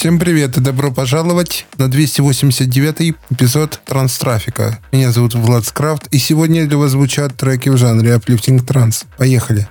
Всем привет и добро пожаловать на 289 эпизод Транстрафика. Меня зовут Влад Скрафт, и сегодня для вас звучат треки в жанре Uplifting Транс. Поехали!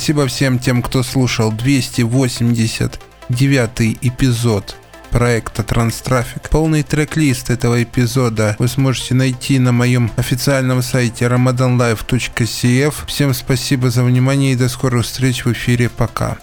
Спасибо всем тем, кто слушал 289 эпизод проекта Транстрафик. Полный трек-лист этого эпизода вы сможете найти на моем официальном сайте ramadanlife.cf. Всем спасибо за внимание и до скорых встреч в эфире. Пока.